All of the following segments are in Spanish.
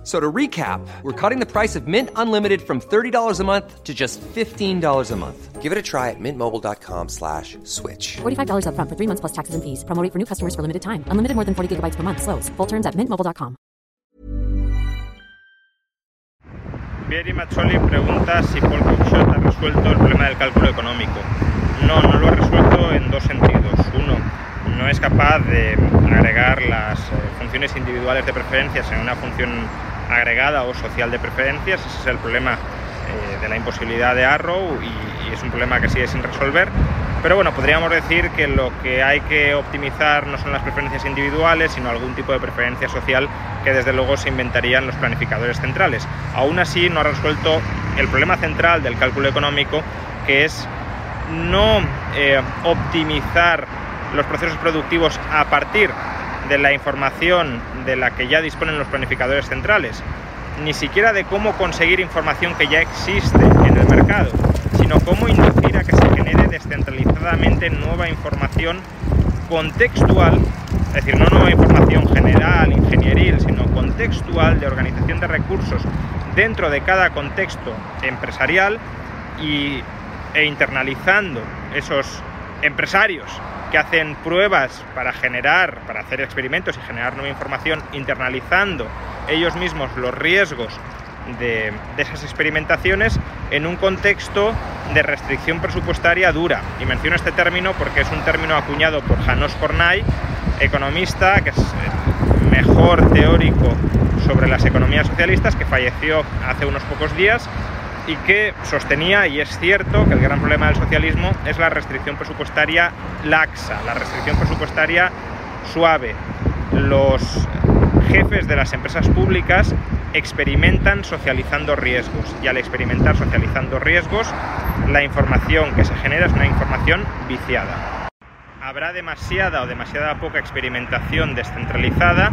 F- So to recap, we're cutting the price of Mint Unlimited from $30 a month to just $15 a month. Give it a try at mintmobile.com slash switch. $45 upfront for three months plus taxes and fees. Promo rate for new customers for limited time. Unlimited more than 40 gigabytes per month. Slows. Full terms at mintmobile.com. Pieri Mazzoli pregunta si Paul Cookshot ha resuelto el problema del cálculo económico. No, no lo ha resuelto en dos sentidos. Uno, no es capaz de agregar las eh, funciones individuales de preferencias en una función agregada o social de preferencias. Ese es el problema eh, de la imposibilidad de Arrow y, es un problema que sigue sin resolver. Pero bueno, podríamos decir que lo que hay que optimizar no son las preferencias individuales, sino algún tipo de preferencia social que desde luego se inventarían los planificadores centrales. Aún así, no ha resuelto el problema central del cálculo económico, que es no eh, optimizar los procesos productivos a partir de la información de la que ya disponen los planificadores centrales, ni siquiera de cómo conseguir información que ya existe en el mercado, sino cómo inducir a que se genere descentralizadamente nueva información contextual, es decir, no nueva información general, ingenieril, sino contextual de organización de recursos dentro de cada contexto empresarial y, e internalizando esos empresarios que hacen pruebas para generar, para hacer experimentos y generar nueva información, internalizando ellos mismos los riesgos de, de, esas experimentaciones en un contexto de restricción presupuestaria dura. Y menciono este término porque es un término acuñado por Janos Kornay, economista, que es el mejor teórico sobre las economías socialistas, que falleció hace unos pocos días y que sostenía, y es cierto, que el gran problema del socialismo es la restricción presupuestaria laxa, la restricción presupuestaria suave. Los jefes de las empresas públicas experimentan socializando riesgos y al experimentar socializando riesgos, la información que se genera es una información viciada. Habrá demasiada o demasiada poca experimentación descentralizada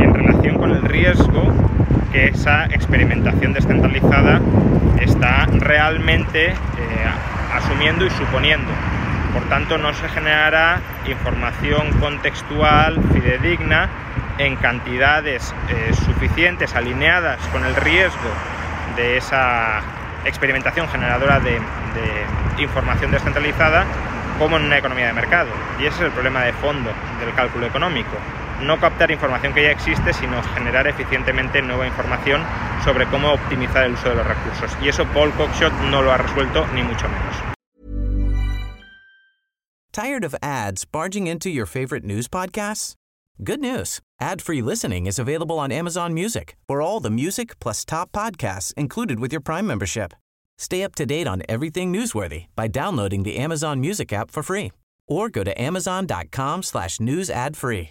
en relación con el riesgo que esa experimentación descentralizada está realmente eh, asumiendo y suponiendo. Por tanto, no se generará información contextual fidedigna en cantidades eh, suficientes, alineadas con el riesgo de esa experimentación generadora de, de, información descentralizada como en una economía de mercado. Y ese es el problema de fondo del cálculo económico. No captar información que ya existe, sino generar eficientemente nueva información sobre cómo optimizar el uso de los recursos. Y eso Paul Cockshot no lo ha resuelto ni mucho menos. Tired of ads barging into your favorite news podcasts? Good news. Ad-free listening is available on Amazon Music for all the music plus top podcasts included with your Prime membership. Stay up to date on everything newsworthy by downloading the Amazon Music app for free or go to amazon.com slash news ad free.